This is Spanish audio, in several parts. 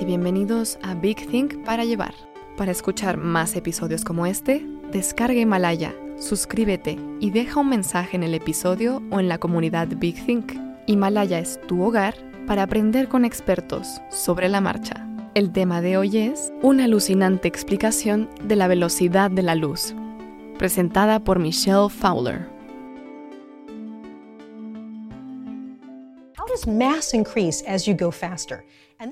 Y bienvenidos a Big Think para llevar. Para escuchar más episodios como este, descarga Himalaya, suscríbete y deja un mensaje en el episodio o en la comunidad Big Think. Himalaya es tu hogar para aprender con expertos sobre la marcha. El tema de hoy es una alucinante explicación de la velocidad de la luz, presentada por Michelle Fowler.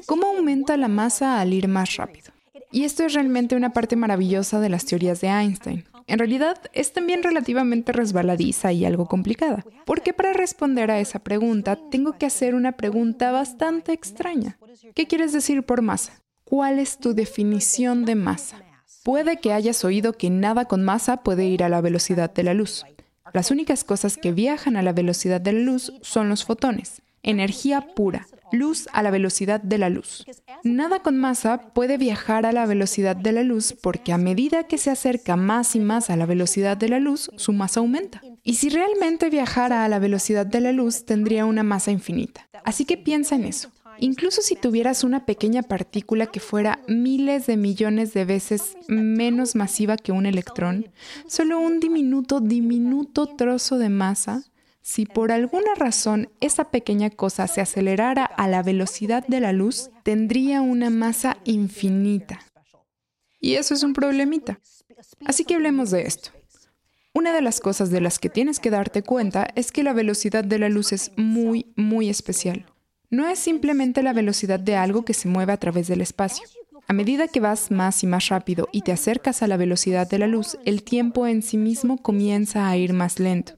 ¿Cómo aumenta la masa al ir más rápido? Y esto es realmente una parte maravillosa de las teorías de Einstein. En realidad es también relativamente resbaladiza y algo complicada, porque para responder a esa pregunta tengo que hacer una pregunta bastante extraña. ¿Qué quieres decir por masa? ¿Cuál es tu definición de masa? Puede que hayas oído que nada con masa puede ir a la velocidad de la luz. Las únicas cosas que viajan a la velocidad de la luz son los fotones, energía pura, luz a la velocidad de la luz. Nada con masa puede viajar a la velocidad de la luz porque a medida que se acerca más y más a la velocidad de la luz, su masa aumenta. Y si realmente viajara a la velocidad de la luz, tendría una masa infinita. Así que piensa en eso. Incluso si tuvieras una pequeña partícula que fuera miles de millones de veces menos masiva que un electrón, solo un diminuto, diminuto trozo de masa si por alguna razón esa pequeña cosa se acelerara a la velocidad de la luz, tendría una masa infinita. Y eso es un problemita. Así que hablemos de esto. Una de las cosas de las que tienes que darte cuenta es que la velocidad de la luz es muy, muy especial. No es simplemente la velocidad de algo que se mueve a través del espacio. A medida que vas más y más rápido y te acercas a la velocidad de la luz, el tiempo en sí mismo comienza a ir más lento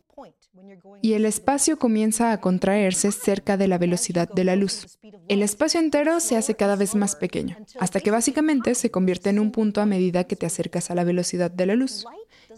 y el espacio comienza a contraerse cerca de la velocidad de la luz. El espacio entero se hace cada vez más pequeño, hasta que básicamente se convierte en un punto a medida que te acercas a la velocidad de la luz.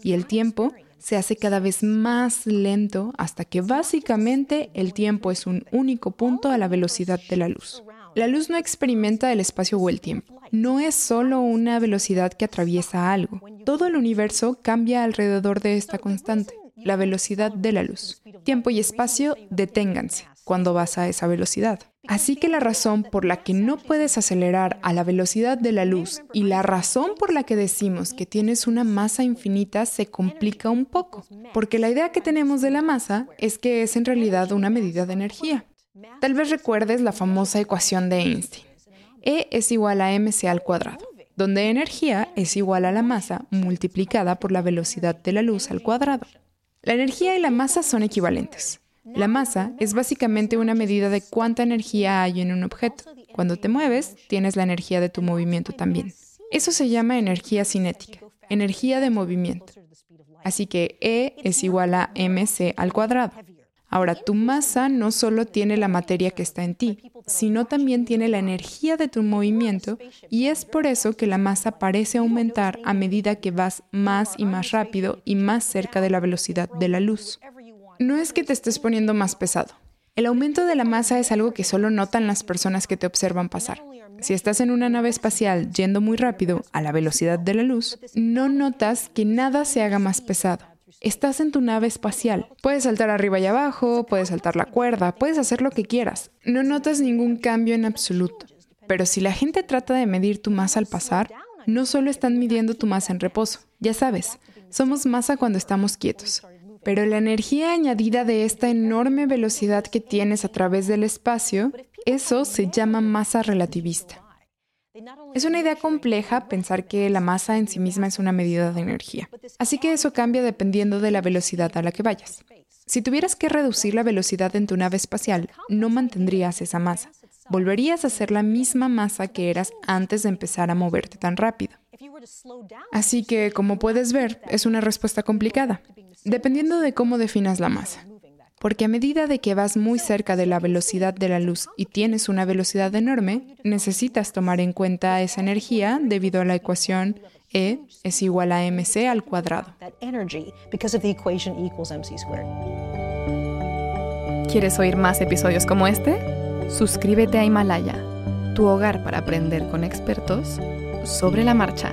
Y el tiempo se hace cada vez más lento hasta que básicamente el tiempo es un único punto a la velocidad de la luz. La luz no experimenta el espacio o el tiempo. No es solo una velocidad que atraviesa algo. Todo el universo cambia alrededor de esta constante la velocidad de la luz. Tiempo y espacio, deténganse cuando vas a esa velocidad. Así que la razón por la que no puedes acelerar a la velocidad de la luz y la razón por la que decimos que tienes una masa infinita se complica un poco, porque la idea que tenemos de la masa es que es en realidad una medida de energía. Tal vez recuerdes la famosa ecuación de Einstein. E es igual a mc al cuadrado, donde energía es igual a la masa multiplicada por la velocidad de la luz al cuadrado. La energía y la masa son equivalentes. La masa es básicamente una medida de cuánta energía hay en un objeto. Cuando te mueves, tienes la energía de tu movimiento también. Eso se llama energía cinética, energía de movimiento. Así que E es igual a mc al cuadrado. Ahora, tu masa no solo tiene la materia que está en ti, sino también tiene la energía de tu movimiento y es por eso que la masa parece aumentar a medida que vas más y más rápido y más cerca de la velocidad de la luz. No es que te estés poniendo más pesado. El aumento de la masa es algo que solo notan las personas que te observan pasar. Si estás en una nave espacial yendo muy rápido a la velocidad de la luz, no notas que nada se haga más pesado. Estás en tu nave espacial. Puedes saltar arriba y abajo, puedes saltar la cuerda, puedes hacer lo que quieras. No notas ningún cambio en absoluto. Pero si la gente trata de medir tu masa al pasar, no solo están midiendo tu masa en reposo. Ya sabes, somos masa cuando estamos quietos. Pero la energía añadida de esta enorme velocidad que tienes a través del espacio, eso se llama masa relativista. Es una idea compleja pensar que la masa en sí misma es una medida de energía, así que eso cambia dependiendo de la velocidad a la que vayas. Si tuvieras que reducir la velocidad en tu nave espacial, no mantendrías esa masa. Volverías a ser la misma masa que eras antes de empezar a moverte tan rápido. Así que, como puedes ver, es una respuesta complicada, dependiendo de cómo definas la masa. Porque a medida de que vas muy cerca de la velocidad de la luz y tienes una velocidad enorme, necesitas tomar en cuenta esa energía debido a la ecuación E es igual a mc al cuadrado. ¿Quieres oír más episodios como este? Suscríbete a Himalaya, tu hogar para aprender con expertos sobre la marcha.